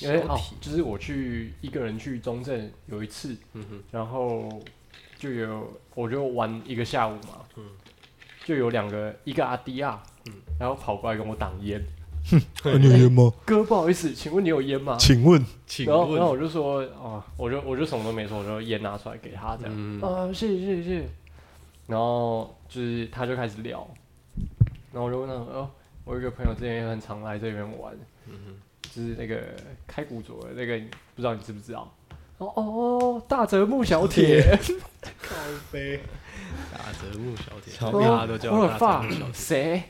因为哦，就是我去一个人去中正有一次，嗯哼，然后就有我就玩一个下午嘛，嗯就有两个一个阿迪亚，然后跑过来跟我挡烟，哼你有烟吗？哥不好意思，请问你有烟吗？请问请然后然后，我就说哦，我就我就什么都没说，我就烟拿出来给他这样，嗯啊谢谢谢谢谢谢，然后就是他就开始聊，然后我就问他哦，我有一个朋友之前也很常来这边玩，就是那个开古着的那个，不知道你知不知道？哦哦，大泽木小铁，靠背，大泽木小铁，小大家都叫大泽小铁。谁？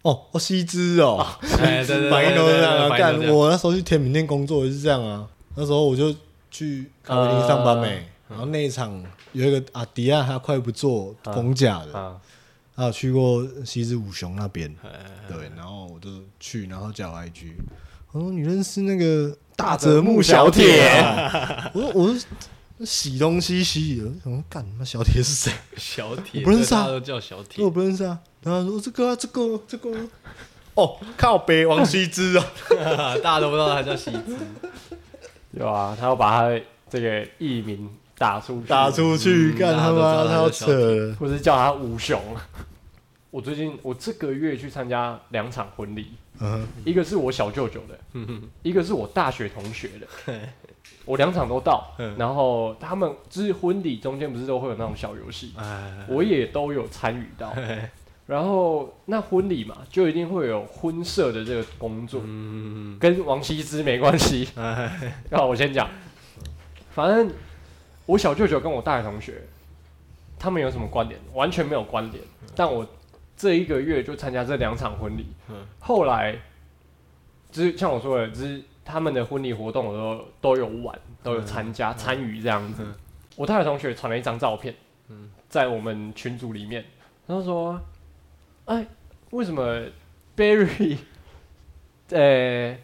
哦，哦，西之哦，哎，对对对，反应 都是这样啊。干，我那时候去甜品店工作也是这样啊。那时候我就去咖啡厅上班没，然后那一场有一个阿迪亚，他快不做公假的，啊，他有去过西之五雄那边，哎对，然后我就去，然后叫我 IG，我说你认识那个大大泽木小小铁？我说我说洗东西洗，我说干他妈小铁是谁？小铁，不认识啊。都叫小铁。我。不认识啊。然后他说这个啊，这个这个，哦，靠北王羲之啊，大家都不知道他叫羲之，有啊，他要把他这个艺名打出去，打出去，嗯干他妈他要扯了。或是叫他五雄。我最近我这个月去参加两场婚礼，嗯一个是我小舅舅的，一个是我大学同学的。我两场都到，嗯。然后他们就是婚礼中间不是都会有那种小游戏，哎，我也都有参与到。然后那婚礼嘛，就一定会有婚社的这个工作，嗯，跟王羲之没关系。哎，然后我先讲，反正我小舅舅跟我大学同学，他们有什么关联？完全没有关联。但我这一个月就参加这两场婚礼，嗯后来就是像我说的，就是他们的婚礼活动我都都有玩，都有参加参与这样子。嗯我大学同学传了一张照片，嗯在我们群组里面，他说：“哎，为什么 Barry，呃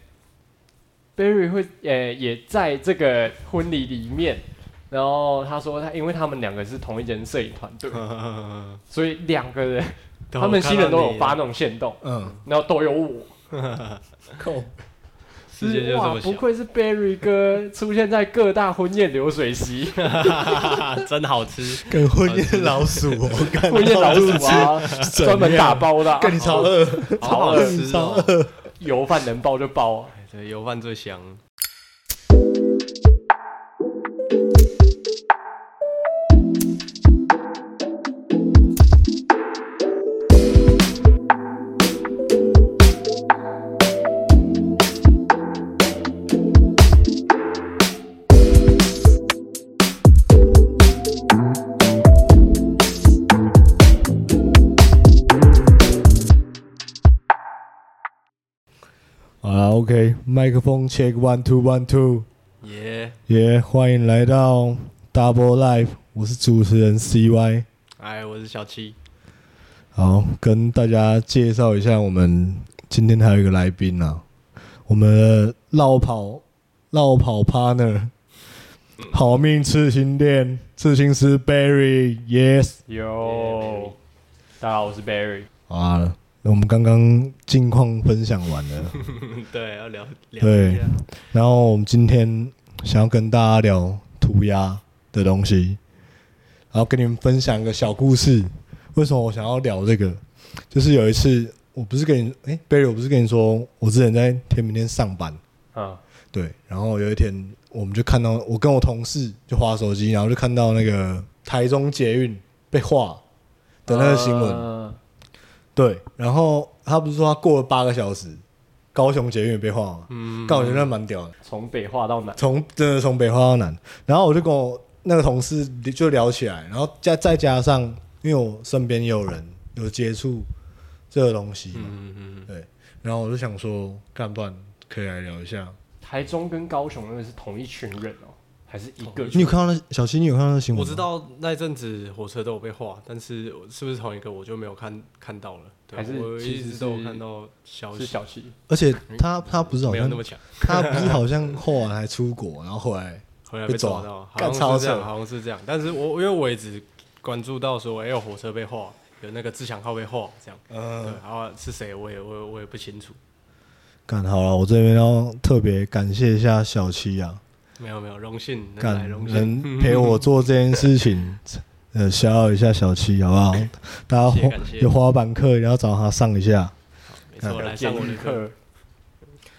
，Barry 会呃也在这个婚礼里面？”然后他说他因为他们两个是同一间摄影团队，所以两个人他们新人都有发那种线动，嗯，然后都有我。靠，世界就这哇，么小，不愧是 Barry 哥，出现在各大婚宴流水席，真好吃。跟婚宴老鼠哦，干婚宴老鼠啊，怎专门样打包的啊、干你超饿，好好吃超哦！饿。油饭能包就包啊。哎对，油饭最香。风 check one two one two，耶！耶、欢迎来到 Double Life，我是主持人 CY。哎，我是小七。好，跟大家介绍一下，我们今天还有一个来宾啊，我们的绕跑绕跑 partner，好命刺青店刺青师 Barry，Yes。有，大家好，我是 Barry。好啊，那我们刚刚近况分享完了，对，要聊聊对一下。然后我们今天想要跟大家聊涂鸦的东西，然后跟你们分享一个小故事。为什么我想要聊这个？就是有一次，我不是跟你，哎、b a r r y 我不是跟你说，我之前在天明天上班，啊，对，然后有一天，我们就看到我跟我同事就划手机，然后就看到那个台中捷运被划的那个新闻，嗯对，然后他不是说他过了八个小时，高雄捷运也被画吗？嗯，但我觉得那蛮屌的。从北画到南，从真的从北画到南，然后我就跟我那个同事就聊起来，然后加再加上，因为我身边也有人有接触这个东西嘛，嗯嗯对，然后我就想说，干不然可以来聊一下。台中跟高雄那个是同一群人哦，还是一个群？你有看到那小七？你有看到那新嗯，闻？我知道那阵子火车都有被画，但是是不是同一个我就没有看看到了。对还是我一直都有看到消息，是小七，而且他他不是好像没有那么强，他不是好像后来还出国，然后后来 后来被抓到，好干这样，好像是这样。但是我因为我一直关注到说，哎，有火车被画，有那个自强号被画，这样。对，嗯，然后是谁我也我也我也不清楚。干好了，我这边要特别感谢一下小七啊，没有没有，荣幸能能 陪我做这件事情，呃，消耗一下小七好不好？大家有滑板课也要找他上一下，没错，来上我的课，课，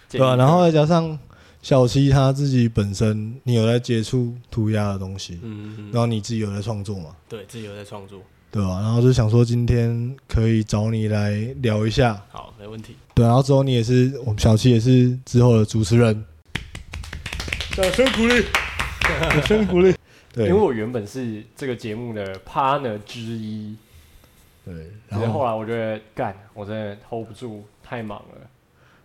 对吧、然后再加上小七他自己本身，你有在接触涂鸦的东西，嗯嗯嗯，然后你自己有在创作嘛，对自己有在创作，对吧、然后就想说今天可以找你来聊一下，好，没问题，对，然后之后你也是我们小七也是之后的主持人，掌声鼓励，掌声鼓励，对。因为我原本是这个节目的 partner 之一，对，然后后。后来我觉得干，我真的 hold 不住，太忙了。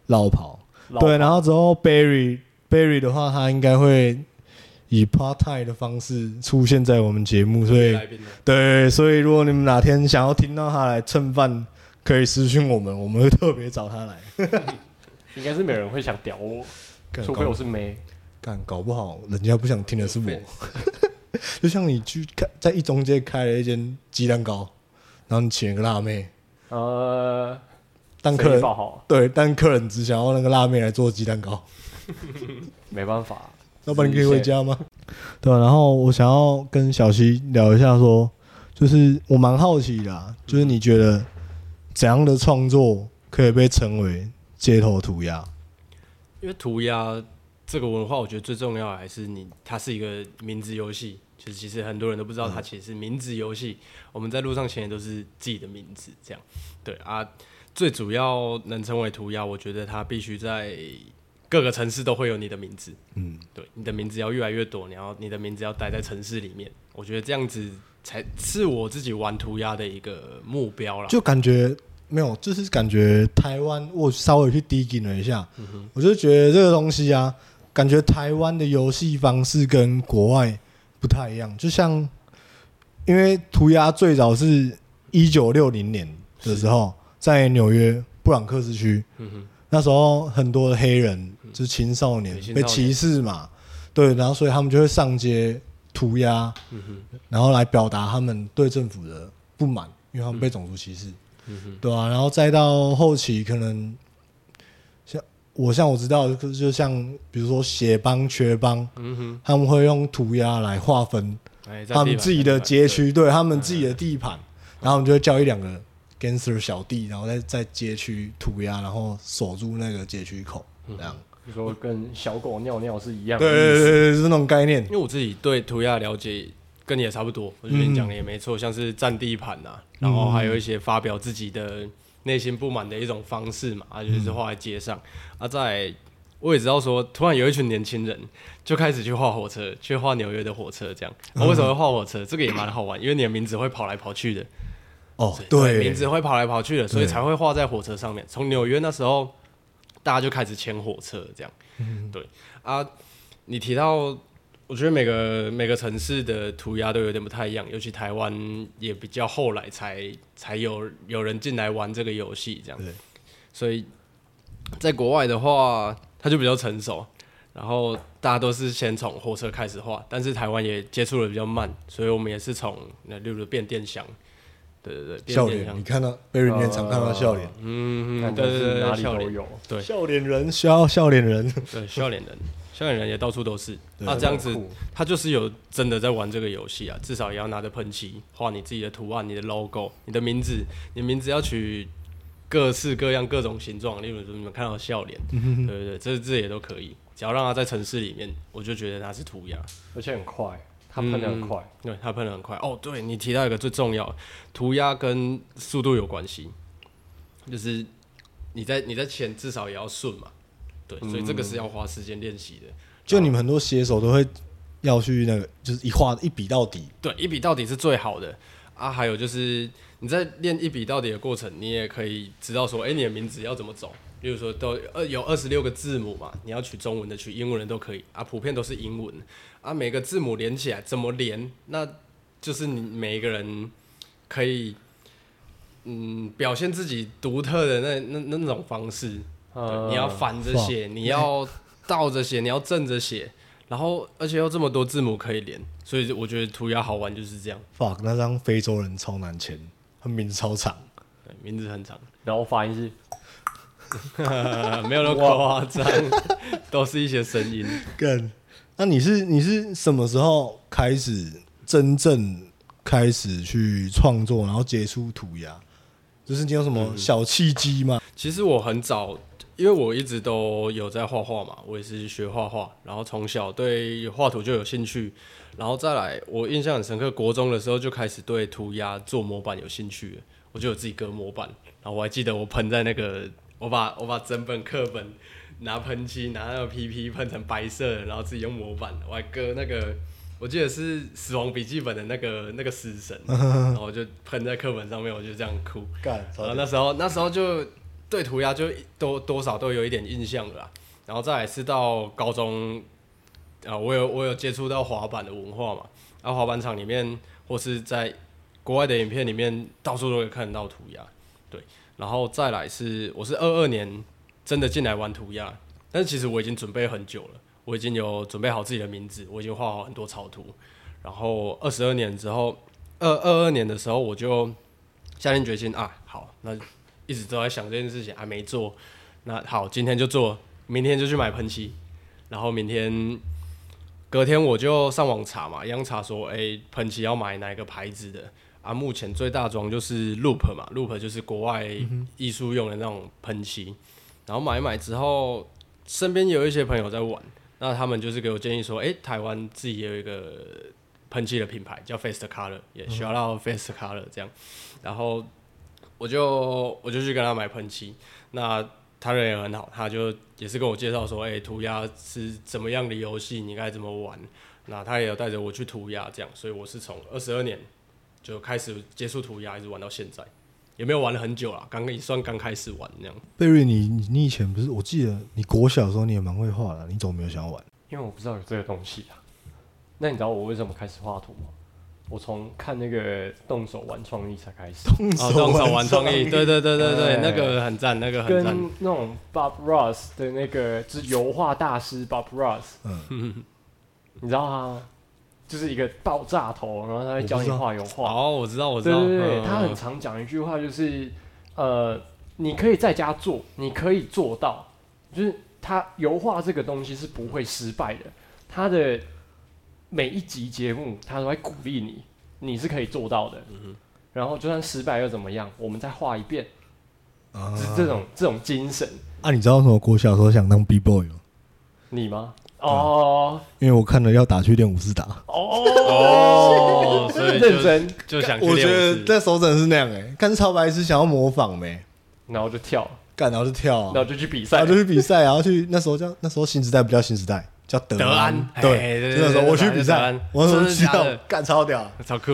绕跑，对，然后之后 Barry Barry 的话，他应该会以 part time 的方式出现在我们节目，所以对，所以如果你们哪天想要听到他来蹭饭，可以私信我们，我们会特别找他来。应该是没有人会想屌我，除非我搞是妹。干搞不好人家不想听的是我，就像你去开在一中街开了一间鸡蛋糕，然后你请了个辣妹，呃，但客人对，但客人只想要那个辣妹来做鸡蛋糕，没办法。老板你可以回家吗？对啊然后我想要跟小溪聊一下说就是我蛮好奇的啊、就是你觉得怎样的创作可以被称为街头涂鸦？因为涂鸦这个文化，我觉得最重要的还是你，它是一个名字游戏。就是其实很多人都不知道，它其实是名字游戏。我们在路上写的都是自己的名字，这样对啊。最主要能成为涂鸦，我觉得它必须在各个城市都会有你的名字。嗯，对，你的名字要越来越多，你要你的名字要待在城市里面。我觉得这样子才是我自己玩涂鸦的一个目标了。就感觉没有，就是感觉台湾，我稍微去 digging 了一下，我就觉得这个东西啊，感觉台湾的游戏方式跟国外不太一样。就像因为涂鸦最早是一九六零年的时候，在纽约布朗克斯区，嗯哼，那时候很多的黑人就是青少年被歧视嘛，对，然后所以他们就会上街涂鸦，嗯哼，然后来表达他们对政府的不满，因为他们被种族歧视，嗯哼，对啊，然后再到后期，可能像我像我知道，就就像比如说血帮、缺帮，嗯哼，他们会用涂鸦来划分他们自己的街区，对他们自己的地盘，然后我们就会叫一两个 gangster 小弟，然后在在街区涂鸦，然后守住那个街区口，这样。你说跟小狗尿尿是一样对。对对对，是那种概念因。为我自己对涂鸦的了解跟你也差不多，我觉得你讲的也没错，像是占地盘呐，然后还有一些发表自己的内心不满的一种方式嘛，啊，就是画在街上。啊，在我也知道说，突然有一群年轻人就开始去画火车，去画纽约的火车，这样。啊、为什么会画火车？这个也蛮好玩，因为你的名字会跑来跑去的，哦，对，名字会跑来跑去的，所以才会画在火车上面。从纽约那时候，大家就开始牵火车这样。对啊，你提到，我觉得每个每个城市的涂鸦都有点不太一样，尤其台湾也比较后来才才有有人进来玩这个游戏这样对。所以在国外的话，它就比较成熟。然后大家都是先从火车开始画，但是台湾也接触的比较慢，所以我们也是从那例如变电箱，对对对，变笑脸，你看到 Barry 面常看到笑脸，嗯，看对对对，哪里笑脸，都有。对笑脸人需要笑脸人，对，笑脸人，笑脸人也到处都是。对那这样子他就是有真的在玩这个游戏啊，至少也要拿着喷漆画你自己的图案、你的 logo、你的名字，你名字要取各式各样、各种形状，例如说你们看到的笑脸，对对对，这这也都可以。只要让它在城市里面，我就觉得它是涂鸦。而且很快，它喷的很快。对，它喷的很快。哦，对你提到一个最重要，涂鸦跟速度有关系，就是你在你在前至少也要顺嘛。对，所以这个是要花时间练习的。就你们很多写手都会要去那个，就是一画一笔到底，对，一笔到底是最好的啊。还有就是你在练一笔到底的过程，你也可以知道说，哎、你的名字要怎么走。比如说都二有二十六个字母嘛，你要取中文的、取英文的都可以啊，普遍都是英文啊。每个字母连起来怎么连，那就是你每一个人可以嗯表现自己独特的那那那种方式。你要反着写，你要倒着写，你要正着写，然后而且又这么多字母可以连，所以我觉得涂鸦好玩就是这样。fuck，那张非洲人超难签，他名字超长，对，名字很长，然后发音是 没有那么夸张，都是一些声音。更，那你是你是什么时候开始真正开始去创作，然后接触涂鸦？就是你有什么小契机吗？其实我很早，因为我一直都有在画画嘛，我也是学画画，然后从小对画图就有兴趣，然后再来，我印象很深刻，国中的时候就开始对涂鸦做模板有兴趣，我就有自己割模板，然后我还记得我喷在那个，我把我把整本课本拿喷漆拿那个 PP 喷成白色，然后自己用模板，我还割那个。我记得是《死亡笔记本》的那个那个死神，然后我就喷在课本上面，我就这样哭。干，然后那时候那时候就对涂鸦就多多少都有一点印象了啦。然后再来是到高中啊，我有我有接触到滑板的文化嘛，然后滑板场里面或是在国外的影片里面，到处都会看到涂鸦。对，然后再来是我是二二年真的进来玩涂鸦，但是其实我已经准备很久了。我已经有准备好自己的名字，我已经画好很多草图。然后二十二年之后，二二二年的时候，我就下定决心啊，好，那一直都在想这件事情，还没做。那好，今天就做，明天就去买喷漆。然后明天隔天我就上网查嘛，一样查说，哎，喷漆要买哪个牌子的？啊，目前最大装就是 Loop 嘛，Loop 就是国外艺术用的那种喷漆。然后买一买之后，身边有一些朋友在玩。那他们就是给我建议说，哎，台湾自己也有一个喷漆的品牌叫 Fast Color，也需要到 Fast Color 这样，然后我就我就去跟他买喷漆，那他人也很好，他就也是跟我介绍说，哎，涂鸦是怎么样的游戏，你该怎么玩，那他也有带着我去涂鸦这样，所以我是从二十二年就开始接触涂鸦，一直玩到现在。也没有玩了很久了，刚也算刚开始玩这样。贝瑞，你你以前不是？我记得你国小的时候你也蛮会画的，你怎么没有想要玩？因为我不知道有这个东西啊。那你知道我为什么开始画图吗？我从看那个动手玩创意才开始。动手玩创意，对对对对对，那个很赞，那个很赞。跟那种 Bob Ross 的那个就是油画大师 Bob Ross，嗯，你知道他？就是一个爆炸头，然后他会教你画油画。哦，我知道，我知道。对对对，他很常讲一句话，就是呃，你可以在家做，你可以做到，就是他油画这个东西是不会失败的。他的每一集节目，他都会鼓励你，你是可以做到的。嗯。然后就算失败又怎么样？我们再画一遍。啊。是这种这种精神。啊，你知道为什么国小时候想当 B boy 吗？你吗？哦，因为我看了要打去练武士打哦，所以 认真就想。我觉得那手真的是那样哎，干超白痴想要模仿没，然后就跳，干然后就跳，然后就去比赛，然后就去比赛，然后去那时候叫那时候新时代不叫新时代，叫德安，对，那时候我去比赛，我那时候知道干超屌，超酷，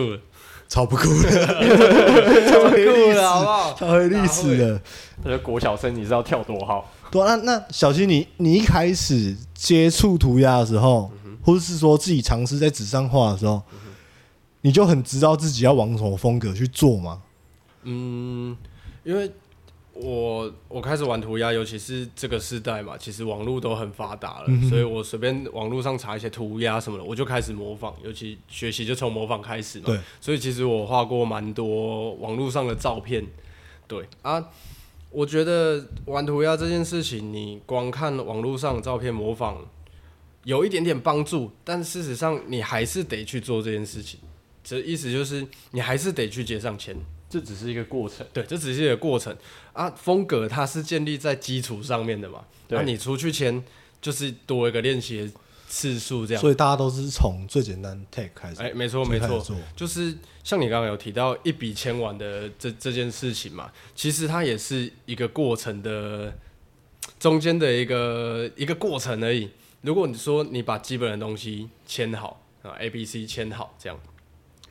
超不酷。的，超酷的好不好？超会历史的，那个国小生你知道跳多好？对，那那小新，你你一开始接触涂鸦的时候，或者是说自己尝试在纸上画的时候，你就很知道自己要往什么风格去做吗？嗯，因为我我开始玩涂鸦，尤其是这个时代嘛，其实网络都很发达了，所以我随便网络上查一些涂鸦什么的，我就开始模仿，尤其学习就从模仿开始嘛。对，所以其实我画过蛮多网络上的照片，对啊。我觉得玩涂鸦这件事情，你光看网络上的照片模仿，有一点点帮助，但事实上你还是得去做这件事情。这意思就是你还是得去接上签，这只是一个过程。对，这只是一个过程啊。风格它是建立在基础上面的嘛？那你出去签就是多一个练习。次数这样，所以大家都是从最简单 take 开始。哎，没错没错，就是像你刚刚有提到一笔签完的这这件事情嘛，其实它也是一个过程的中间的一个一个过程而已。如果你说你把基本的东西签好啊，A B C 签好这样，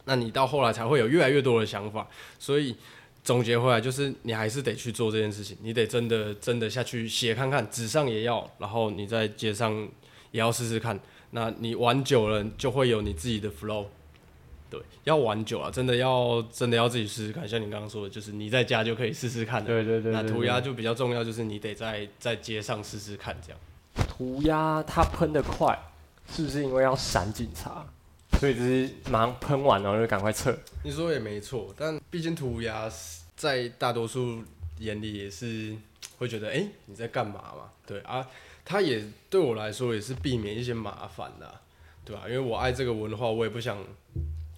那你到后来才会有越来越多的想法。所以总结回来就是，你还是得去做这件事情，你得真的真的下去写看看，纸上也要，然后你在街上。也要试试看，那你玩久了就会有你自己的 flow，对，要玩久了，真的要真的要自己试试看。像你刚刚说的，就是你在家就可以试试看的。对对对。那涂鸦就比较重要，就是你得在在街上试试看这样。涂鸦它喷的快，是不是因为要闪警察，所以就是马上喷完然后就赶快撤？你说也没错，但毕竟涂鸦在大多数眼里也是。会觉得哎、诶你在干嘛嘛？对啊，它也对我来说也是避免一些麻烦的啊、对吧、因为我爱这个文化，我也不想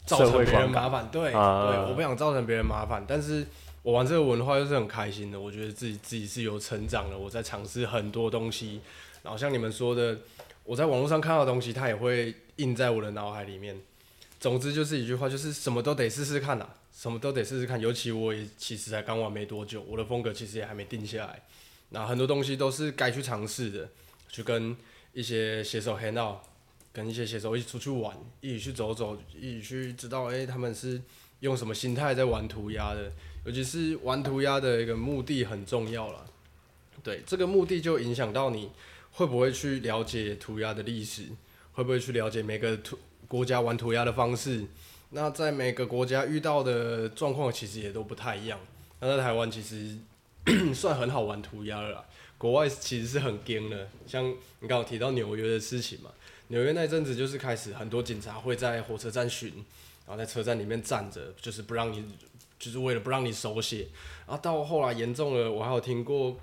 造成别人麻烦，对、啊对，我不想造成别人麻烦，但是我玩这个文化又是很开心的，我觉得自己自己是有成长的，我在尝试很多东西，然后像你们说的，我在网络上看到的东西，它也会印在我的脑海里面。总之就是一句话，就是什么都得试试看啦，什么都得试试看。尤其我也其实才刚玩没多久，我的风格其实也还没定下来。那很多东西都是该去尝试的，去跟一些写手 hang out，跟一些写手一起出去玩，一起去走走，一起去知道，哎、他们是用什么心态在玩涂鸦的。尤其是玩涂鸦的一个目的很重要啦。对，这个目的就影响到你会不会去了解涂鸦的历史，会不会去了解每个涂国家玩涂鸦的方式。那在每个国家遇到的状况其实也都不太一样。那在台湾其实 算很好玩涂鸦了，国外其实是很惊的。像你刚刚提到纽约的事情嘛，纽约那阵子就是开始很多警察会在火车站巡，然后在车站里面站着，就是不让你，就是为了不让你手写。然后到后来严重了，我还有听过，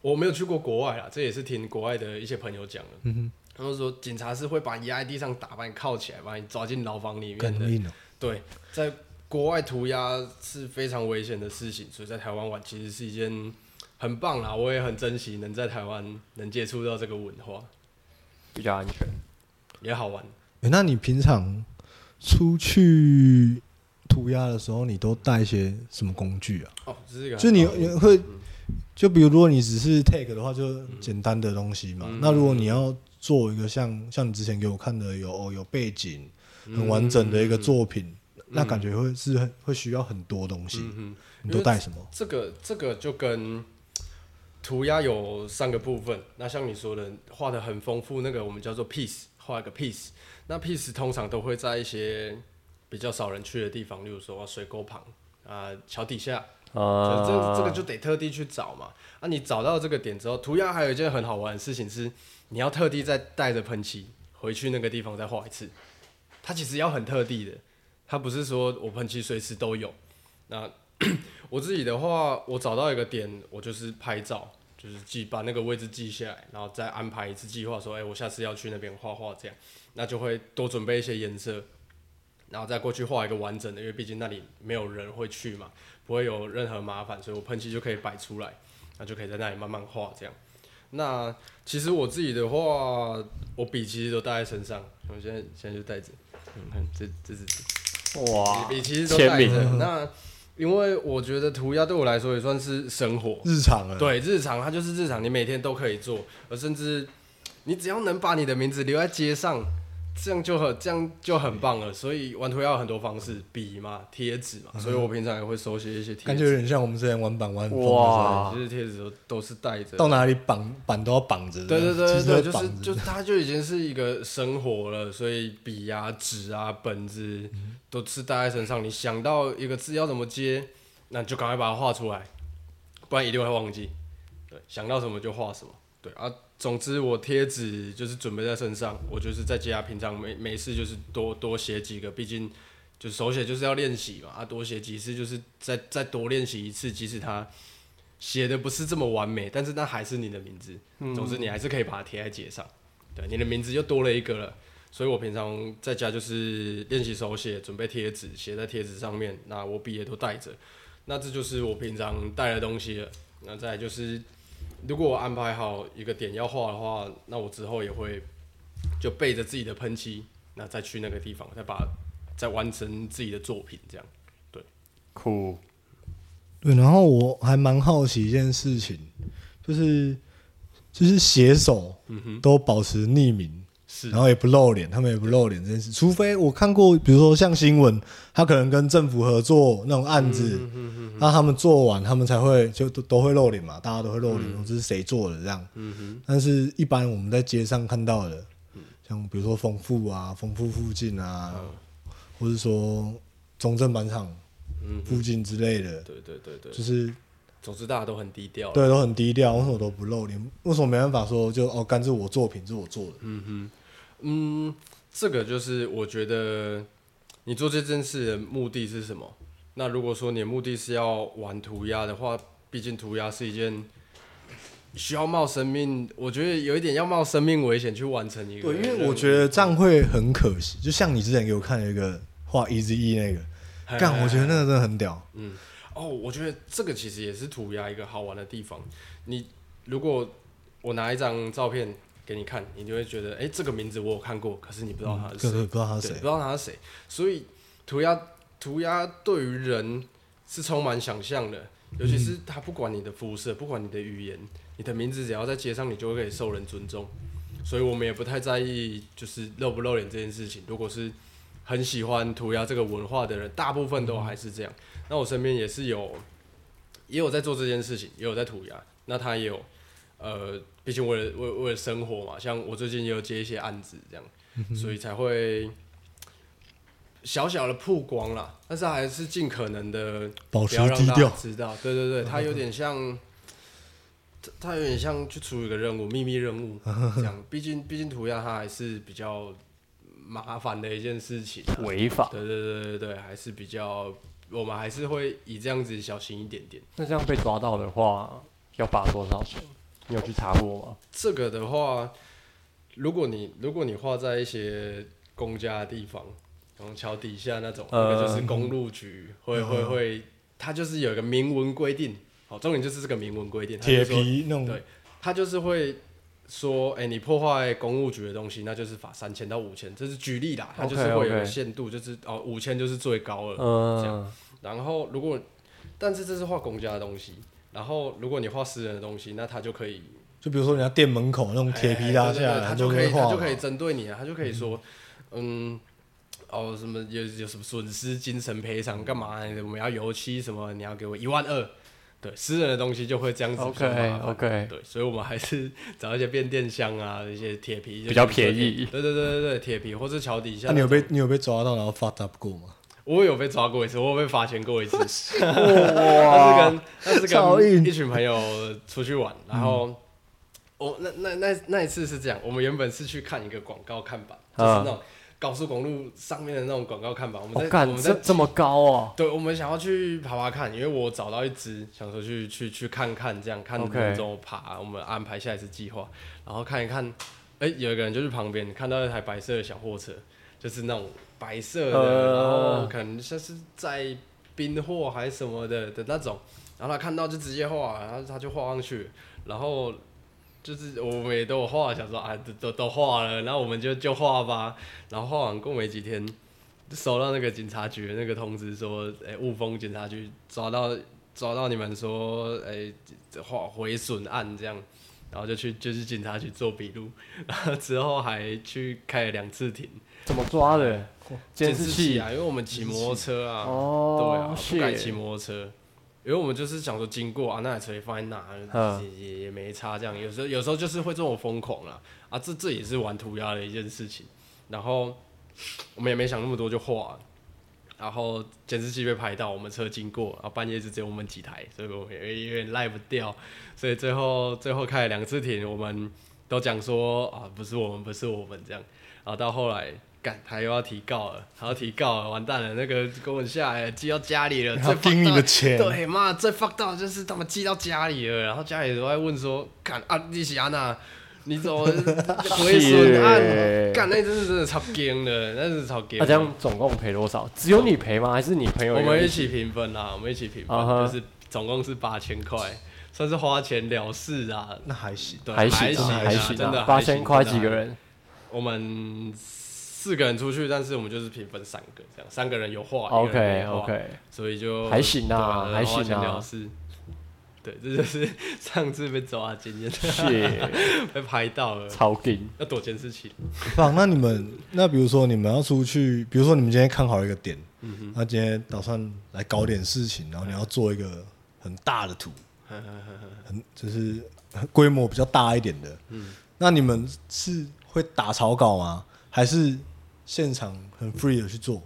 我没有去过国外啦，这也是听国外的一些朋友讲的。嗯哼，他们说警察是会把你压在地上打，把你铐起来，把你抓进牢房里面的。更硬哦。对，在国外涂鸦是非常危险的事情，所以在台湾玩其实是一件很棒啦，我也很珍惜能在台湾能接触到这个文化，比较安全。也好玩。诶那你平常出去涂鸦的时候，你都带一些什么工具啊？哦，这是一个就你你会，就比如如果你只是 take 的话，就简单的东西嘛。嗯那如果你要做一个像像你之前给我看的有哦有背景很完整的一个作品，那感觉会是很会需要很多东西。嗯，你都带什么？这个这个就跟涂鸦有三个部分。那像你说的，画的很丰富，那个我们叫做 piece，画一个 piece。那 piece 通常都会在一些比较少人去的地方，例如说水沟旁啊、桥底下，啊，这这这个就得特地去找嘛。啊，你找到这个点之后，涂鸦还有一件很好玩的事情是，你要特地再带着喷漆回去那个地方再画一次。它其实要很特地的，它不是说我喷漆随时都有。那 我自己的话，我找到一个点，我就是拍照，就是记把那个位置记下来，然后再安排一次计划，说，哎、我下次要去那边画画，这样，那就会多准备一些颜色，然后再过去画一个完整的，因为毕竟那里没有人会去嘛，不会有任何麻烦，所以我喷漆就可以摆出来，那就可以在那里慢慢画这样。那其实我自己的话，我笔其实都带在身上，我现在现在就带着，你，看这这是哇，笔其实都带着。那因为我觉得涂鸦对我来说也算是生活，日常了。，对，日常它就是日常，你每天都可以做，而甚至你只要能把你的名字留在街上，这样就很这样就很棒了。所以玩涂鸦有很多方式，笔嘛、贴纸嘛，所以我平常也会手写一些贴纸感觉有。点像我们之前玩板玩哇其实贴纸都都是带着，到哪里绑板都要绑着。对对对对对，就是就它就已经是一个生活了，所以笔啊、纸啊、本子嗯都是带在身上。你想到一个字要怎么接，那你就赶快把它画出来，不然一定会忘记。对，想到什么就画什么。对啊，总之我贴纸就是准备在身上，我就是在家平常没没事就是多多写几个，毕竟就手写就是要练习嘛，啊多写几次就是再再多练习一次，即使它写的不是这么完美，但是那还是你的名字。总之你还是可以把它贴在街上，对，你的名字又多了一个了。所以我平常在家就是练习手写，准备贴纸，写在贴纸上面。那我笔也都带着，那这就是我平常带的东西了。那再就是，如果我安排好一个点要画的话，那我之后也会就背着自己的喷漆，那再去那个地方，再把再完成自己的作品，这样。对。酷，对，然后我还蛮好奇一件事情，就是就是写手嗯哼，都保持匿名，是。然后也不露脸，他们也不露脸这件事，除非我看过，比如说像新闻，他可能跟政府合作那种案子，那他们做完，他们才会就都都会露脸嘛，大家都会露脸，嗯。这是谁做的这样。嗯哼，但是一般我们在街上看到的，像比如说丰富啊、丰富附近啊，或者说中正板厂嗯哼，附近之类的，对对对对，就是总之大家都很低调。对都很低调，为什么都不露脸？为什么没办法说就哦，干这我作品，这是我做的？嗯哼，嗯，这个就是我觉得你做这件事的目的是什么？那如果说你的目的是要玩涂鸦的话，毕竟涂鸦是一件需要冒生命，我觉得有一点要冒生命危险去完成一个对，因为我觉得这样会很可惜。就像你之前给我看了一个画 Easy E 那个，嘿干，我觉得那个真的很屌。嗯，哦，我觉得这个其实也是涂鸦一个好玩的地方。你如果我拿一张照片给你看，你就会觉得，哎、这个名字我有看过，可是你不知道他是谁，不知道他，是谁不知。道他是谁。所以涂鸦涂鸦对于人是充满想象的，尤其是他不管你的肤色，不管你的语言，你的名字只要在街上，你就会可以受人尊重。所以我们也不太在意就是露不露脸这件事情。如果是很喜欢涂鸦这个文化的人，大部分都还是这样。那我身边也是有，也有在做这件事情，也有在涂鸦。那他也有，呃，毕竟为了为为了生活嘛，像我最近也有接一些案子这样，所以才会小小的曝光啦。但是还是尽可能的保持不要让大家低调。知道。对对对，他有点像，他他有点像去处理一个任务，秘密任务这样。毕竟毕竟涂鸦它还是比较麻烦的一件事情啊、违法。对对对对对，还是比较，我们还是会以这样子小心一点点。那这样被抓到的话，要罚多少钱？你有去查过吗？这个的话，如果你如果你画在一些公家的地方，然后桥底下那种，呃那个就是公路局会会会，它就是有一个明文规定。好，重点就是这个明文规定，铁皮那种对他就是会说，哎、你破坏公务局的东西，那就是罚三千到五千，这是举例啦，它就是会有限度，就是哦五千就是最高了。这嗯，然后如果，但是这是画公家的东西，然后如果你画私人的东西，那他就可以就比如说人家店门口那种铁皮拉下来，他就可以他就可以针对你啊，他就可以说，嗯。哦，什么有有什么损失、精神赔偿干嘛？我们要油漆什么？你要给我一万二，对，私人的东西就会这样子 OK 对，所以我们还是找一些变电箱啊，一些铁皮就比较便宜对对对对对，铁皮或是桥底下。你有被你有被抓到然后发 up 过吗？我有被抓过一次，我有被罚钱过一次。哇，那是跟那是跟一群朋友出去玩，然后我那那那那一次是这样，我们原本是去看一个广告看板，就是啊那种高速公路上面的那种广告看板。我们我在、我干这们在这么高哦，对，我们想要去爬爬看，因为我找到一只，想说去去去看看，这样看能怎么爬。我们安排下一次计划，然后看一看，哎、有一个人就去旁边看到一台白色的小货车，就是那种白色的，呃然后可能像是在冰货还是什么的的那种，然后他看到就直接画，然后他就画上去，然后。就是我们也都有画，想说啊，都都都画了，然后我们就就画吧。然后画完过没几天，就收到那个警察局的那个通知说，哎、雾峰警察局抓到抓到你们说，哎、这画毁损案这样，然后就去就是警察局做笔录，然后之后还去开了两次庭，怎么抓的？监视器啊，因为我们骑摩托车啊，对哦啊，，不敢骑摩托车。因为我们就是想说经过啊，那台车放在哪嗯。也也也没差，这样。有时候有时候就是会这种疯狂啦。啊，这这也是玩涂鸦的一件事情。然后我们也没想那么多就画。了，然后监视器被拍到，我们车经过，然后半夜就只有我们几台，所以我们也有点赖不掉，所以最后最后开了两次庭，我们都讲说啊，不是我们，不是我们这样，然后到后来。干，他又要提告了，他要提告了，完蛋了！那个公文下来寄到家里了，然盯你的钱，对，妈，最 fuck 到就是他们寄到家里了，然后家里都在问说，干啊，你是安娜，你怎么毁 损案？干，那真是真的超惊的，那是超惊。那这样总共赔多少？只有你赔吗？还是你朋友我们一起平分啦，我们一起平分就是总共是八千块，算是花钱了事啊。那还行。对，还行还行真的啊，八千块几个？人？我们四个人出去，但是我们就是平分三个，这样三个人有话 OK 一个人没画 OK，所以就还行啊对还行啊。对，这就是 上次被抓的经验，被拍到了，超劲。要躲监视器。棒，那你们那比如说你们要出去，比如说你们今天看好一个点，嗯那今天打算来搞点事情，然后你要做一个很大的图，哼，很就是规模比较大一点的。嗯那你们是会打草稿吗？还是现场很 free 的去做？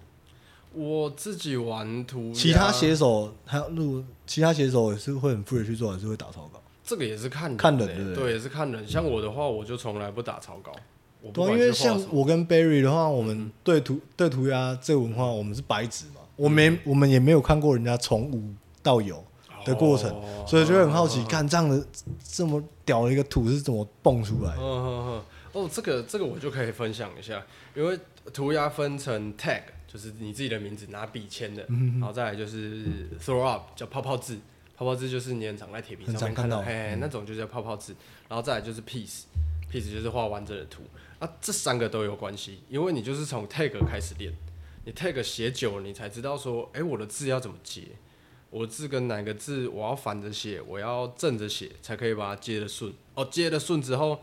我自己玩涂鸦，其他写手还有如果其他写手也是会很 free 的去做，还是会打草稿？这个也是看人看人欸对也是看人。像我的话，我就从来不打草稿，我对啊，因为像我跟 Barry 的话，我们对涂对涂鸦这个文化，我们是白纸嘛，我没我们也没有看过人家从无到有的的过程，哦所以就会很好奇，看这样的这么屌的一个图是怎么蹦出来的。哦，这个这个我就可以分享一下，因为涂鸦分成 tag，就是你自己的名字拿笔签的，然后再来就是 throw up，叫泡泡字，泡泡字就是你很常在铁皮上面看到到，嘿，那种就叫泡泡字，然后再来就是 piece，piece 就是画完整的图，啊，这三个都有关系，因为你就是从 tag 开始练，你 tag 写久了，你才知道说，哎、我的字要怎么接。我的字跟哪个字我要反着写，我要正着写，才可以把它接得顺。哦，接得顺之后，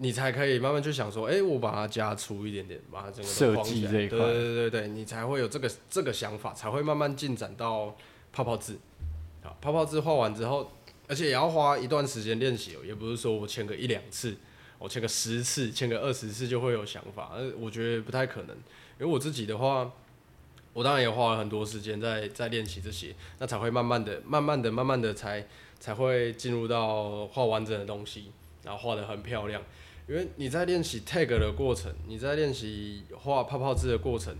你才可以慢慢去想说，哎、我把它加粗一点点，把它整个框起来计这一块对对对对，你才会有这个这个想法，才会慢慢进展到泡泡字。好，泡泡字画完之后，而且也要花一段时间练习哦，也不是说我签个一两次，我签个十次、签个二十次就会有想法，呃，我觉得不太可能。因为我自己的话，我当然也花了很多时间在在练习这些，那才会慢慢的、慢慢的、慢慢的才才会进入到画完整的东西，然后画的很漂亮。因为你在练习 tag 的过程，你在练习画泡泡字的过程，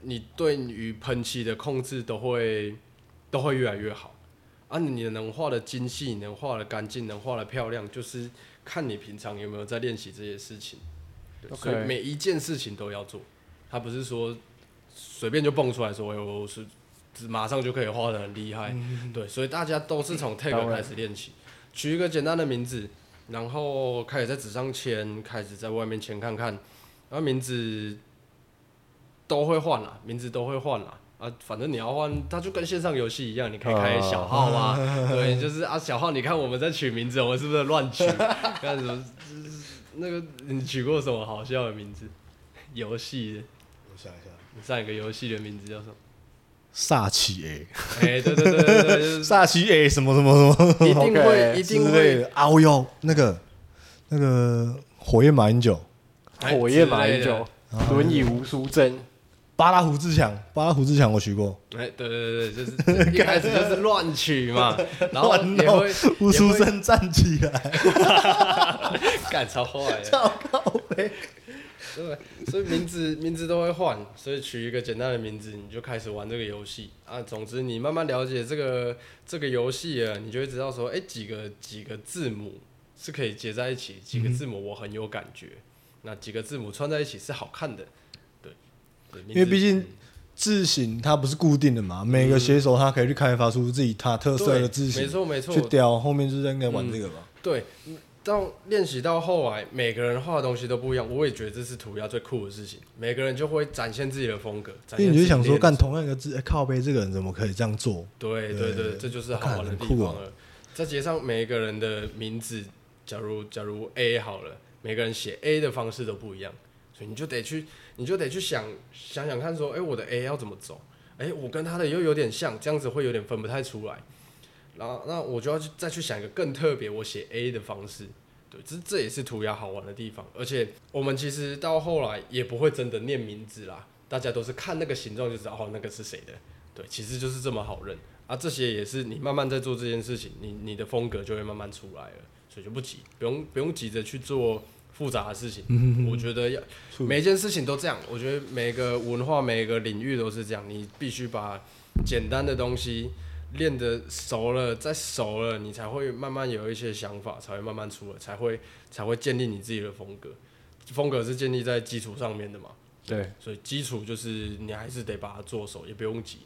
你对于喷漆的控制都会都会越来越好。啊，你能画的精细，能画的干净，能画的漂亮，就是看你平常有没有在练习这些事情。对所以每一件事情都要做，它不是说随便就蹦出来说，哎我是只马上就可以画的很厉害。对，所以大家都是从 tag 开始练习，取一个简单的名字，然后开始在纸上签，开始在外面签看看，然后名字都会换了，名字都会换了。啊，反正你要换，它就跟线上游戏一样，你可以开小号啊，对，就是啊，小号，你看我们在取名字，我们是不是乱取？看什么？那个你取过什么好笑的名字？游戏的，我想一下，你上一个游戏的名字叫什么？煞气 A，哎、对对对对对，就是。煞气 A 什么什么什么。一定会 一定会。的。啊！我有那个那个火焰马英九，哎火焰马英九，轮椅吴淑珍，巴拉胡志强，巴拉胡志强我取过，哎，对对对，就是 一开始就是乱取嘛，然后吴淑珍站起来，干超坏的，超高呗。对，所以名字名字都会换，所以取一个简单的名字，你就开始玩这个游戏啊。总之，你慢慢了解这个这个游戏了，你就会知道说，哎、几个几个字母是可以结在一起，几个字母我很有感觉，那几个字母串在一起是好看的，对，对因为毕竟嗯字形它不是固定的嘛，每个写手他可以去开发出自己他特色的字形没错没错去，雕，后面就是应该玩这个吧。对，到练习到后来，每个人画的东西都不一样，我也觉得这是涂鸦最酷的事情。每个人就会展现自己的风格，展因为你就想说，干同样一个字，哎，靠背这个人怎么可以这样做？对对对，这就是好玩的。再加上每一个人的名字，假如假如 A 好了，每个人写 A 的方式都不一样，所以你就得去，你就得去想想想看，说，哎、我的 A 要怎么走？哎、我跟他的又有点像，这样子会有点分不太出来。然后，那我就要去再去想一个更特别，我写 A 的方式。对，这这也是涂鸦好玩的地方。而且我们其实到后来也不会真的念名字啦，大家都是看那个形状就知道哦，那个是谁的。对，其实就是这么好认啊。这些也是你慢慢在做这件事情，你你的风格就会慢慢出来了，所以就不急，不用不用急着去做复杂的事情。我觉得要每一件事情都这样，我觉得每个文化每个领域都是这样，你必须把简单的东西练得熟了，再熟了，你才会慢慢有一些想法，才会慢慢出来，才会才会建立你自己的风格。风格是建立在基础上面的嘛，对，所以基础就是你还是得把它做熟，也不用急。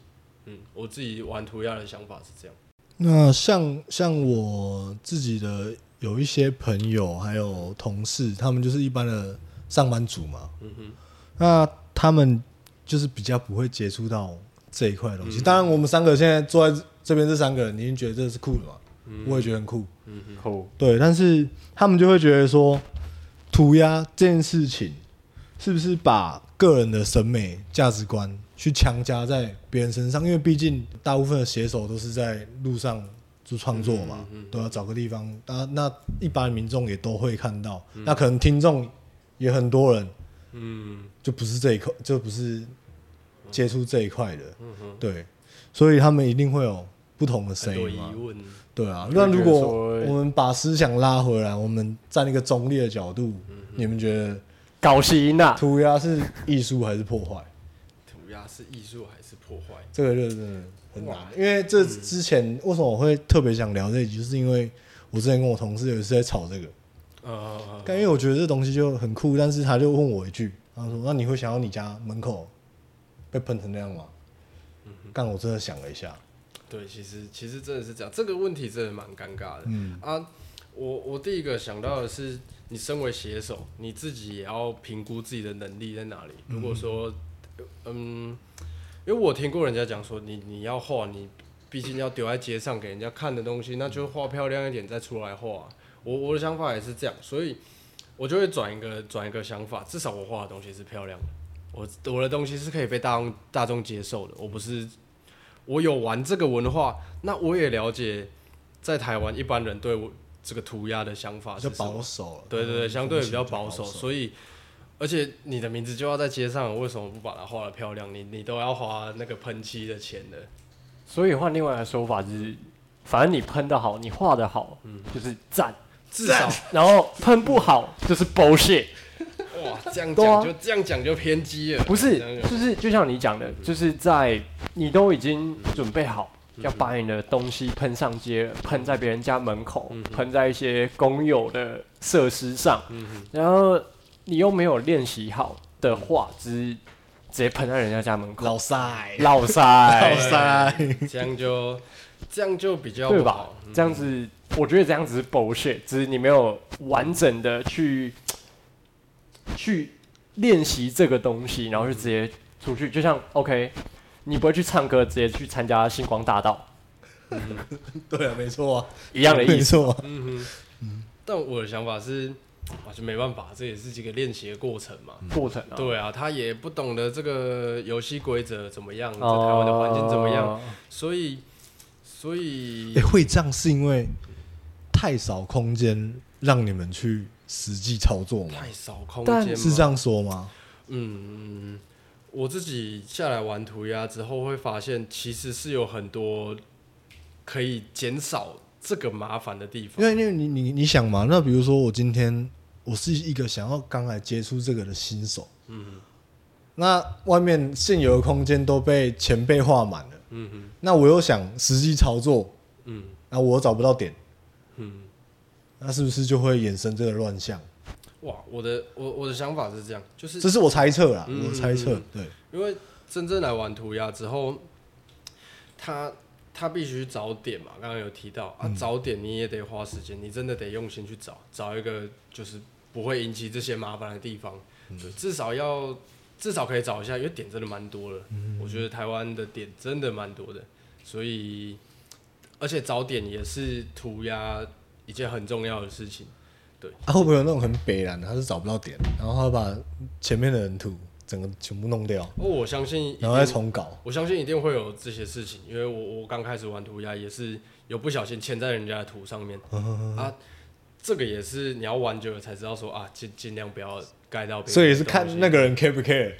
嗯，我自己玩涂鸦的想法是这样。那像像我自己的有一些朋友还有同事，他们就是一般的上班族嘛，嗯哼，那他们就是比较不会接触到这一块东西。嗯当然，我们三个现在坐在这边，这三个人，你已经觉得这是酷的嘛？嗯我也觉得很酷。嗯哼，酷，对，但是他们就会觉得说，涂鸦这件事情是不是把个人的审美价值观去强加在别人身上？因为毕竟大部分的写手都是在路上做创作嘛，嗯嗯嗯都要找个地方。那那一般民众也都会看到，嗯那可能听众也很多人嗯就不是这一块，就不是接触这一块的，嗯哼，对，所以他们一定会有不同的声音。对啊，那如果我们把思想拉回来，我们站一个中立的角度，嗯你们觉得搞型呐，涂鸦是艺术还是破坏？涂鸦鸦是艺术还是破坏？这个就真的很难，因为这之前为什么我会特别想聊这一集，就是因为我之前跟我同事有一次在吵这个，呃，但因为我觉得这东西就很酷，但是他就问我一句，他说：“那你会想要你家门口被喷成那样吗？”但，我真的想了一下，对，其实其实真的是这样，这个问题真的蛮尴尬的。嗯，啊，我我第一个想到的是，你身为写手，你自己也要评估自己的能力在哪里。如果说，嗯，因为我听过人家讲说，你你要画，你毕竟要丢在街上给人家看的东西，那就画漂亮一点再出来画。我我的想法也是这样，所以我就会转一个转一个想法，至少我画的东西是漂亮的，我我的东西是可以被大众大众接受的，我不是我有玩这个文化，那我也了解在台湾一般人对我这个涂鸦的想法是保守了，对对对，嗯相对比较保守，所以而且你的名字就要在街上，为什么不把它画的漂亮？你你都要花那个喷漆的钱的，所以换另外一个说法就是，反正你喷的好，你画的好，嗯。就是赞，至少然后喷不好就是 bullshit。哇，这样讲就这样讲就偏激了，不是，就是就像你讲的，就是在你都已经准备好要把你的东西喷上街了，喷在别人家门口嗯，喷在一些公有的设施上，然后你又没有练习好的话，只直接喷在人家家门口，老塞，老塞，老塞，这样就这样就比较对吧？不好？嗯。这样子，我觉得这样子是 bullshit，只是你没有完整的去去练习这个东西，然后就直接出去，就像 OK，你不会去唱歌，直接去参加星光大道。对啊，没错啊，一样的意没思。错啊，嗯哼，但我的想法是，啊，就没办法，这也是一个练习的过程嘛。过程啊，对啊，他也不懂得这个游戏规则怎么样，在台湾的环境怎么样，哦所以所以哎，会这样是因为太少空间让你们去实际操作吗？太少空但间是这样说吗？嗯，我自己下来玩涂鸦之后，会发现其实是有很多可以减少这个麻烦的地方。因为因为你你你想嘛，那比如说我今天我是一个想要刚来接触这个的新手，嗯。那外面现有的空间都被前辈画满了，嗯哼。那我又想实际操作，嗯。那我又找不到点，嗯，那是不是就会衍生这个乱象？哇，我的我我的想法是这样，就是这是我猜测啦，嗯我猜测嗯，对，因为真正来玩涂鸦之后，他他必须找点嘛，刚刚有提到啊，嗯。找点你也得花时间，你真的得用心去找，找一个就是不会引起这些麻烦的地方，嗯。对，至少要至少可以找一下，因为点真的蛮多的，嗯我觉得台湾的点真的蛮多的，所以而且找点也是涂鸦一件很重要的事情。啊会不会有那种很北蓝的，他是找不到点，然后他把前面的人图整个全部弄掉，哦，我相信一然后再重搞，我相信一定会有这些事情，因为我我刚开始玩涂鸦也是有不小心签在人家的图上面啊，这个也是你要玩久了才知道说啊，尽尽量不要盖到别人。所以是看那个人 care 不 care，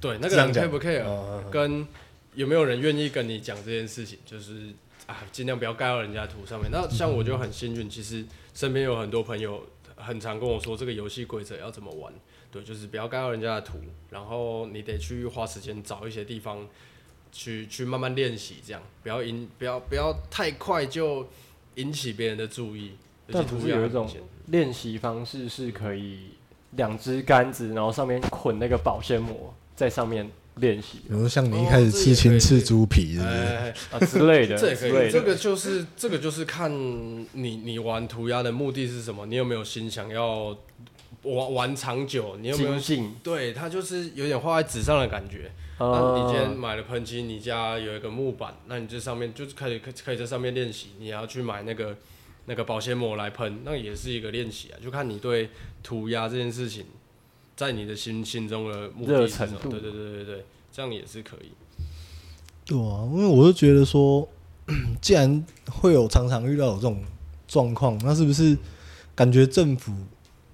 对那个人 care 不 care，、嗯跟有没有人愿意跟你讲这件事情，就是啊，尽量不要盖到人家的图上面。那像我就很幸运，其实身边有很多朋友很常跟我说这个游戏规则要怎么玩。对，就是不要盖到人家的图，然后你得去花时间找一些地方去去慢慢练习，这样不要引不要不要太快就引起别人的注意。尤但其涂鸦不是有一种练习方式是可以两只杆子，然后上面捆那个保鲜膜，在上面练习比如说像你一开始刺青刺猪皮，是不是？哎，啊之类的，这也可以，这个就是这个就是看你你玩涂鸦的目的是什么，你有没有心想要玩玩长久，你有没有精进。对它就是有点画在纸上的感觉。那、啊你今天买了喷漆，你家有一个木板，那你这上面就是可以可以可以在上面练习。你要去买那个那个保鲜膜来喷，那也是一个练习啊。就看你对涂鸦这件事情，在你的心心中的目的对对对对对，这样也是可以。对啊，因为我就觉得说，既然会有常常遇到有这种状况，那是不是感觉政府，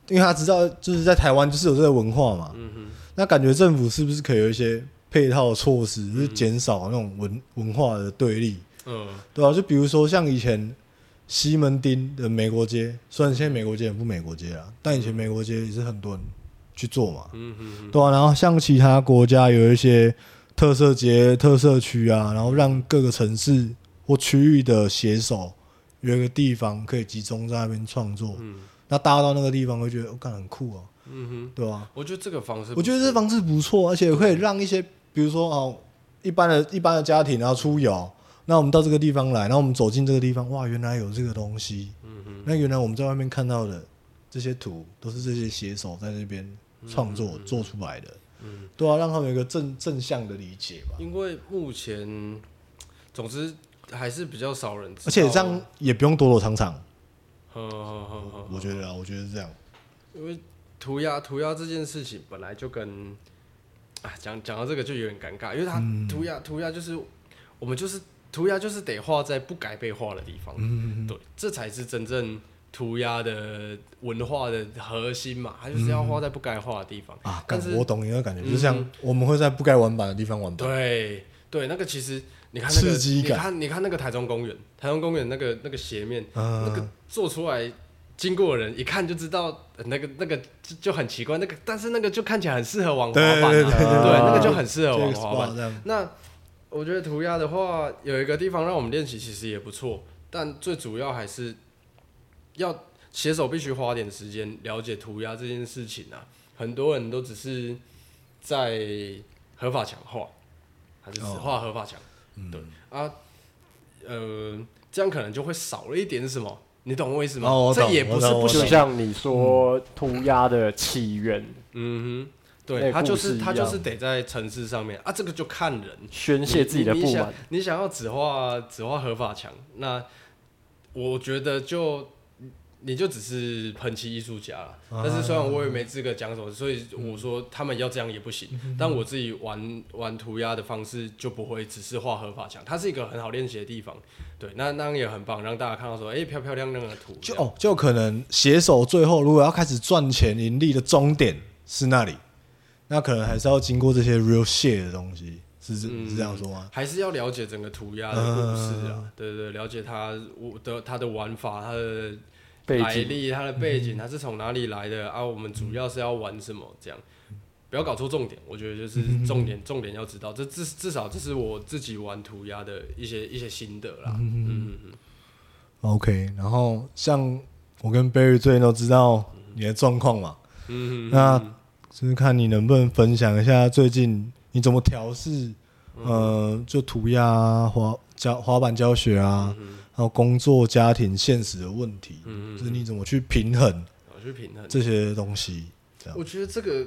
因为他知道就是在台湾就是有这个文化嘛，嗯哼，那感觉政府是不是可以有一些配套的措施，就是减少那种文文化的对立，嗯。对啊，就比如说像以前西门町的美国街，虽然现在美国街也不美国街了，但以前美国街也是很多人去做嘛，嗯哼哼，对啊，然后像其他国家有一些特色节、特色区啊，然后让各个城市或区域的写手有一个地方可以集中在那边创作。嗯。那大家到那个地方会觉得，我、哦、干很酷啊、嗯哼，对吧、我觉得这个方式，我觉得这方式不错，而且可以让一些，比如说哦，一般的一般的家庭然后出游，那我们到这个地方来，然后我们走进这个地方，哇，原来有这个东西，嗯哼，那原来我们在外面看到的这些图，都是这些写手在那边创作、做出来的，嗯，对啊，让他们有一个正正向的理解吧。因为目前，总之还是比较少人知道，而且这样也不用躲躲藏藏，呵，呵呵呵呵，我觉得啊，我觉得是这样。因为涂鸦涂鸦这件事情本来就跟啊讲讲到这个就有点尴尬，因为它嗯。涂鸦涂鸦就是我们就是涂鸦就是得画在不该被画的地方，嗯，对，这才是真正涂鸦的文化的核心嘛，它就是要画在不该画的地方。啊，但是我懂你的感觉，嗯。就像我们会在不该玩板的地方玩板，对对，那个其实你看那个刺激感。你看你看那个台中公园，台中公园那个那个斜面，嗯，那个做出来，经过的人一看就知道，呃那个那个就就很奇怪，那个但是那个就看起来很适合玩滑板、啊，对对对对对那个就很适合玩滑板那我觉得涂鸦的话，有一个地方让我们练习，其实也不错，但最主要还是要写手必须花点时间了解涂鸦这件事情啊。很多人都只是在合法墙画，还是只哦画合法墙。嗯对啊，呃，这样可能就会少了一点什么，你懂我意思吗？哦这也不是不行就。像你说涂鸦的起源，嗯哼，对，他就是他就是得在城市上面啊，这个就看人。宣泄自己的不满，你想要只画只画合法墙，那我觉得就你就只是喷漆艺术家了。啊但是虽然我也没资格讲什么，所以我说他们要这样也不行。嗯但我自己玩玩涂鸦的方式就不会只是画合法墙，它是一个很好练习的地方。对，那那样也很棒，让大家看到说，哎、漂漂亮亮的图。就哦，就可能写手最后如果要开始赚钱盈利的终点是那里，那可能还是要经过这些 real shit 的东西，是是嗯是这样说吗？还是要了解整个涂鸦的故事嗯啊，对对对，了解它我的它的玩法，它的背景。来历、它的背景，它是从哪里来的？啊？我们主要是要玩什么？这样。不要搞错重点，我觉得就是重点，重点要知道。这至至少这是我自己玩涂鸦的一些一些心得啦。嗯嗯嗯，OK，然后像我跟 Barry 最近都知道你的状况嘛，嗯嗯，那就是看你能不能分享一下最近你怎么调试，呃，就涂鸦啊、滑教滑板教学啊，还有工作、家庭、现实的问题，嗯就是你怎么去平衡我去平衡。这些东西，这样我觉得这个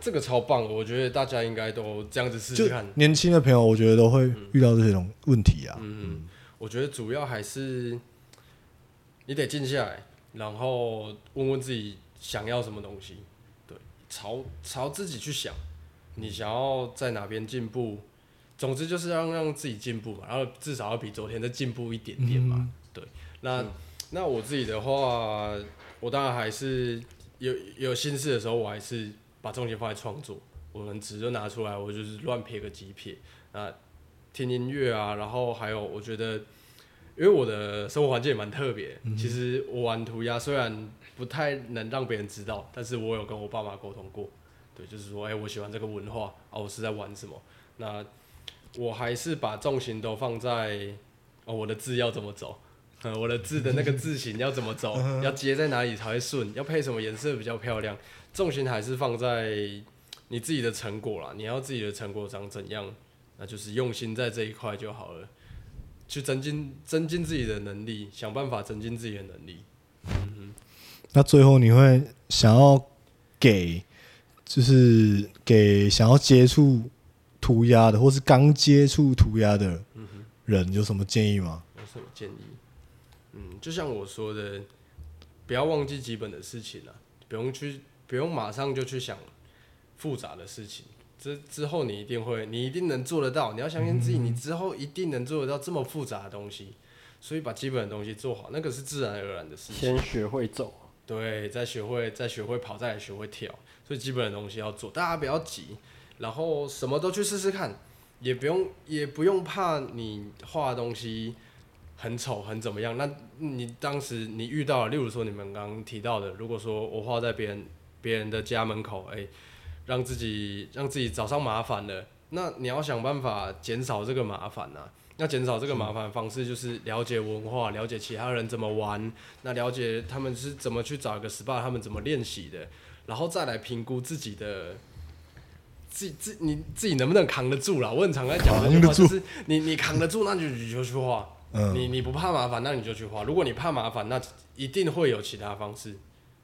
这个超棒，我觉得大家应该都这样子试就试看。年轻的朋友，我觉得都会遇到这些种问题啊。嗯，我觉得主要还是你得静下来，然后问问自己想要什么东西，对，朝朝自己去想，你想要在哪边进步，总之就是要让自己进步嘛，然后至少要比昨天再进步一点点嘛，对。那、那我自己的话，我当然还是有有心事的时候，我还是把重心放在创作，我可能纸就拿出来，我就是乱撇个几撇，啊听音乐啊，然后还有我觉得，因为我的生活环境也蛮特别，其实我玩涂鸦虽然不太能让别人知道，但是我有跟我爸妈沟通过，对，就是说，哎、我喜欢这个文化啊，我是在玩什么，那我还是把重心都放在哦，我的字要怎么走。呃，我的字的那个字形要怎么走，要接在哪里才会顺，要配什么颜色比较漂亮，重心还是放在你自己的成果啦。你要自己的成果长怎样，那就是用心在这一块就好了，去增进增进自己的能力，想办法增进自己的能力。嗯那最后你会想要给，就是给想要接触涂鸦的，或是刚接触涂鸦的人，有什么建议吗？有什么建议？嗯，就像我说的，不要忘记基本的事情了，不用去，不用马上就去想复杂的事情。之之后你一定会，你一定能做得到。你要相信自己，你之后一定能做得到这么复杂的东西。所以把基本的东西做好，那个是自然而然的事情。先学会走，对，再学会，再学会跑，再来学会跳，所以基本的东西要做，大家不要急，然后什么都去试试看，也不用也不用怕你画的东西很丑很怎么样。那你当时你遇到了，例如说你们刚刚提到的，如果说我画在别人别人的家门口，哎、让自己让自己找上麻烦了，那你要想办法减少这个麻烦呐、那减少这个麻烦的方式就是了解文化，了解其他人怎么玩，那了解他们是怎么去找一个 SPA，他们怎么练习的，然后再来评估自己的。自己自你自己能不能扛得住啦？我很常在讲这句话，扛得住就是你你扛得住，那就你就去画。嗯，你你不怕麻烦，那你就去画。如果你怕麻烦，那一定会有其他方式。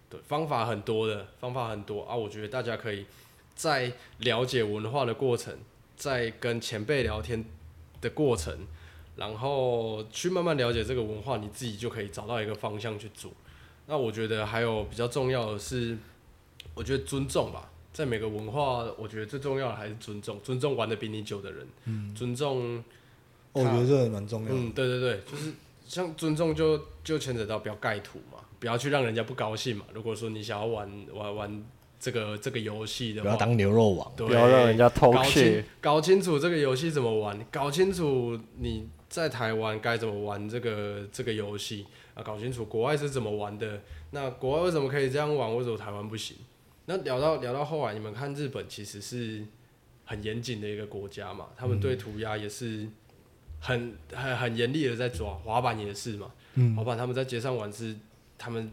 对，方法很多的，方法很多啊。我觉得大家可以在了解文化的过程，在跟前辈聊天的过程，然后去慢慢了解这个文化，你自己就可以找到一个方向去做。那我觉得还有比较重要的是，我觉得尊重吧。在每个文化，我觉得最重要的还是尊重，尊重玩的比你久的人，尊重哦我觉得这个蛮重要的。嗯，对对对，就是像尊重就就牵扯到不要盖土嘛，不要去让人家不高兴嘛。如果说你想要玩玩玩这个这个游戏的话，不要当牛肉王。对不要让人家偷窃。搞清楚这个游戏怎么玩，搞清楚你在台湾该怎么玩这个这个游戏啊，搞清楚国外是怎么玩的。那国外为什么可以这样玩，为什么台湾不行？那聊到聊到后来，你们看日本其实是很严谨的一个国家嘛，他们对涂鸦也是很很很严厉的在抓，滑板也是嘛，嗯滑板他们在街上玩是他们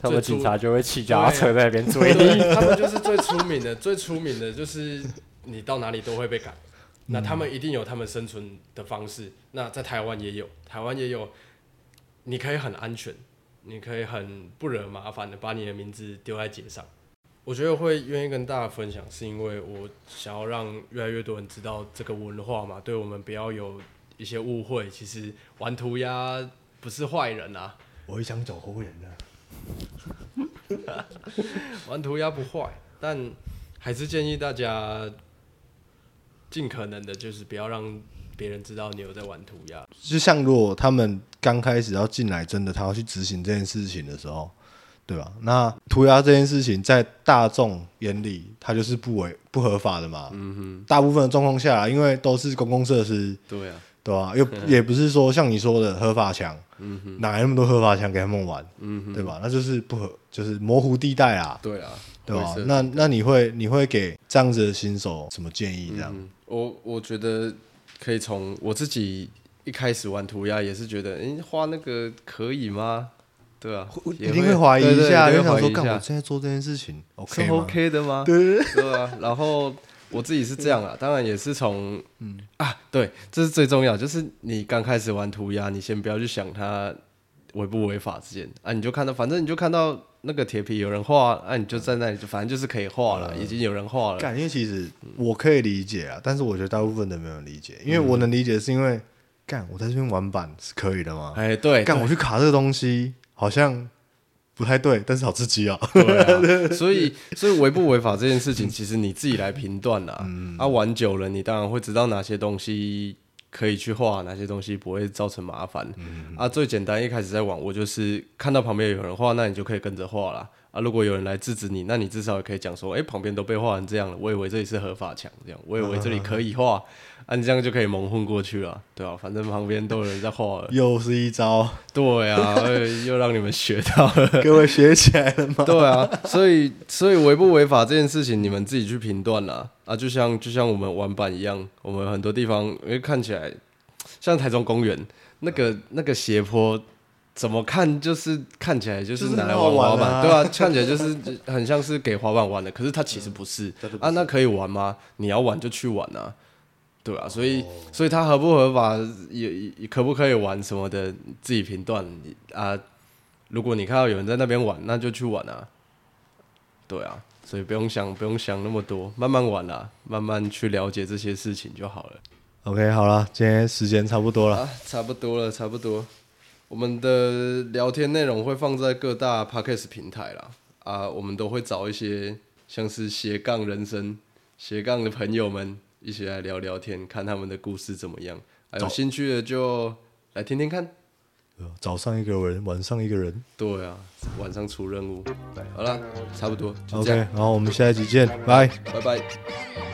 他们警察就会骑脚踏车在那边追你。他们就是最出名的，最出名的就是你到哪里都会被赶。那他们一定有他们生存的方式。那在台湾也有，台湾也有，你可以很安全，你可以很不惹麻烦的把你的名字丢在街上。我觉得会愿意跟大家分享，是因为我想要让越来越多人知道这个文化嘛，对我们不要有一些误会。其实玩涂鸦不是坏人啊，我也想走后人的。玩涂鸦不坏，但还是建议大家尽可能的，就是不要让别人知道你有在玩涂鸦。就像如果他们刚开始要进来，真的他要去执行这件事情的时候，对吧？那涂鸦这件事情在大众眼里，它就是不违不合法的嘛。嗯大部分的状况下，因为都是公共设施，哼，对啊，对吧？又 也不是说像你说的合法墙，嗯哼，哪来那么多合法墙给他们玩，嗯哼，对吧？那就是不合，就是模糊地带啊，对啊，对吧？那那你会你会给这样子的新手什么建议？这样，嗯，我我觉得可以从我自己一开始玩涂鸦，也是觉得，诶，画那个可以吗？对啊，也一定会怀疑一下，就想说，干我现在做这件事情是，OK 吗？OK 的吗？对。对啊，然后我自己是这样啊，当然也是从嗯。啊，对，这是最重要，就是你刚开始玩涂鸦，你先不要去想它违不违法之间啊，你就看到，反正你就看到那个铁皮有人画，啊，你就在那里，就反正就是可以画了，已经有人画了，干，因为其实我可以理解啊，但是我觉得大部分都没有人理解，因为我能理解是因为干我在这边玩板是可以的吗？哎，对，干我去卡这个东西好像不太对，但是好刺激啊！对啊，所以所以违不违法这件事情，其实你自己来评断啦。啊，玩久了，你当然会知道哪些东西可以去画，哪些东西不会造成麻烦。啊，最简单，一开始在玩，我就是看到旁边有人画，那你就可以跟着画啦。啊，如果有人来制止你，那你至少也可以讲说，哎、旁边都被画成这样了，我以为这里是合法墙，这样，我以为这里可以画，啊，你这样就可以蒙混过去了，对啊，反正旁边都有人在画了，又是一招，对啊，哎 又让你们学到了。各位学起来了吗？对啊，所以所以违不违法这件事情，你们自己去评断啦。啊，就像就像我们玩板一样，我们很多地方因为看起来像台中公园那个那个斜坡，怎么看就是看起来就是拿来玩滑板，对啊，看起来就是很像是给滑板玩的，可是它其实不是啊。那可以玩吗？你要玩就去玩啊。对啊，所以、所以它合不合法，也也可不可以玩什么的，自己评断啊。如果你看到有人在那边玩，那就去玩啊。对啊，所以不用想不用想那么多，慢慢玩啦，慢慢去了解这些事情就好了。OK，好了，今天时间差不多了。啊，差不多了，差不多。我们的聊天内容会放在各大 podcast 平台啦，啊，我们都会找一些像是斜杠人生、斜杠的朋友们一起来聊聊天，看他们的故事怎么样。还有兴趣的就来听听看。早上一个人，晚上一个人。对啊，晚上出任务。好了，差不多 OK，样，然后我们下一集见，拜。拜拜。